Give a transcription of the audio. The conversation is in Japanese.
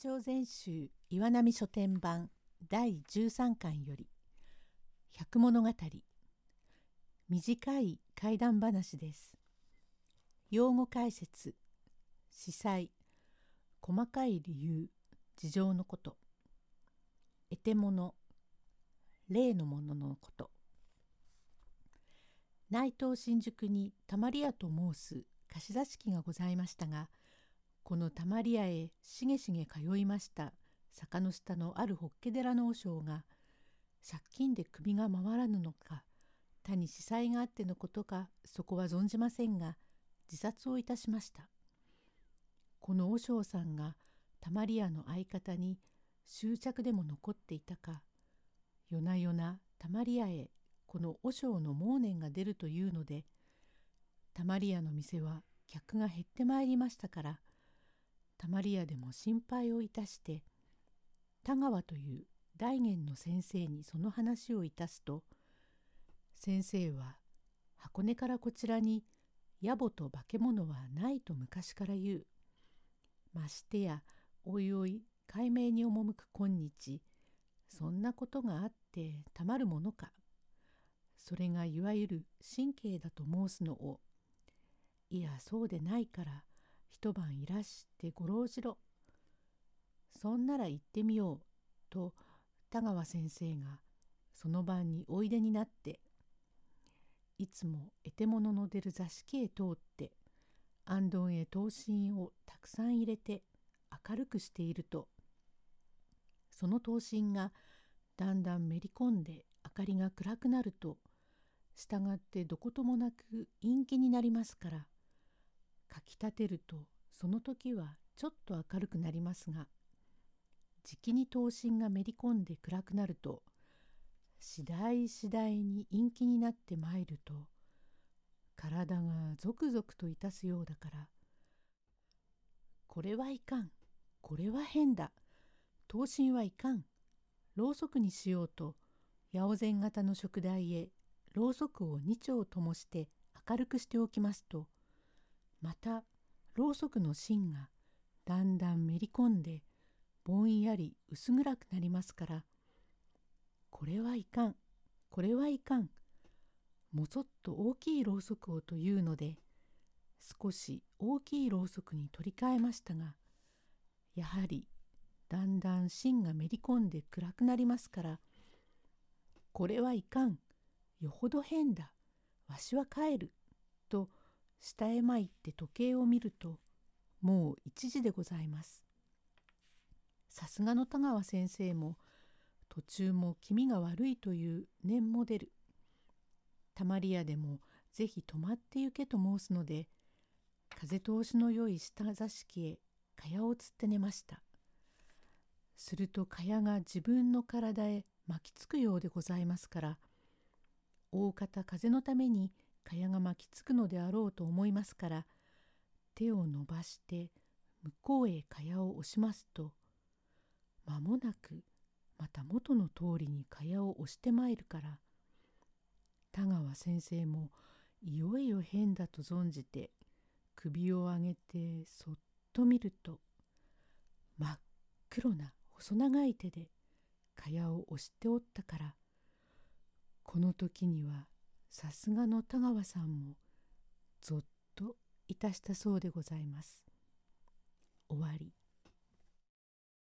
長全集岩波書店版第13巻より百物語短い怪談話です。用語解説司祭細かい理由事情のこと得て物例のもののこと内藤新宿にたまり屋と申す貸し座敷がございましたがこのたまり屋へしげしげ通いました坂の下のある法華寺の和尚が借金で首が回らぬのか他に司祭があってのことかそこは存じませんが自殺をいたしました。この和尚さんがたまり屋の相方に執着でも残っていたか夜な夜なたまり屋へこの和尚の盲念が出るというのでたまり屋の店は客が減ってまいりましたからたまり屋でも心配をいたして田川という大元の先生にその話をいたすと先生は箱根からこちらに野暮と化け物はないと昔から言う。ましてやおいおい解明に赴く今日そんなことがあってたまるものか。それがいわゆる神経だと申すのをいやそうでないから一晩いらしてごろうじろ。そんなら行ってみよう。と田川先生がその晩においでになっていつも得て物の出る座敷へ通って安頓へ灯芯をたくさん入れて明るくしているとその灯芯がだんだんめり込んで明かりが暗くなると従ってどこともなく陰気になりますからかきたてるとその時はちょっと明るくなりますがじきに灯芯がめり込んで暗くなると次第次第に陰気になってまいると体がゾクゾクといたすようだからこれはいかんこれは変だ灯芯はいかんろうそくにしようと八百膳型の食台へろうそくを2丁ともして明るくしておきますとまたろうそくの芯がだんだんめり込んでぼんやり薄暗くなりますからこれはいかんこれはいかんもそっと大きいろうそくをというので少し大きいろうそくに取り替えましたがやはりだんだん芯がめり込んで暗くなりますからこれはいかんよほど変だわしは帰ると下へ参って時計を見るともう1時でございます。さすがの田川先生も途中も気味が悪いという念も出る。たまり屋でもぜひ泊まって行けと申すので風通しの良い下座敷へ蚊帳をつって寝ました。すると蚊帳が自分の体へ巻きつくようでございますから大方風のために蚊帳が巻きつくのであろうと思いますから手を伸ばして向こうへ蚊帳を押しますと間もなくまた元の通りに蚊帳を押してまいるから田川先生もいよいよ変だと存じて首を上げてそっと見ると真っ黒な細長い手で蚊帳を押しておったからこの時にはさすがの田川さんもぞっといたしたそうでございます。終わり。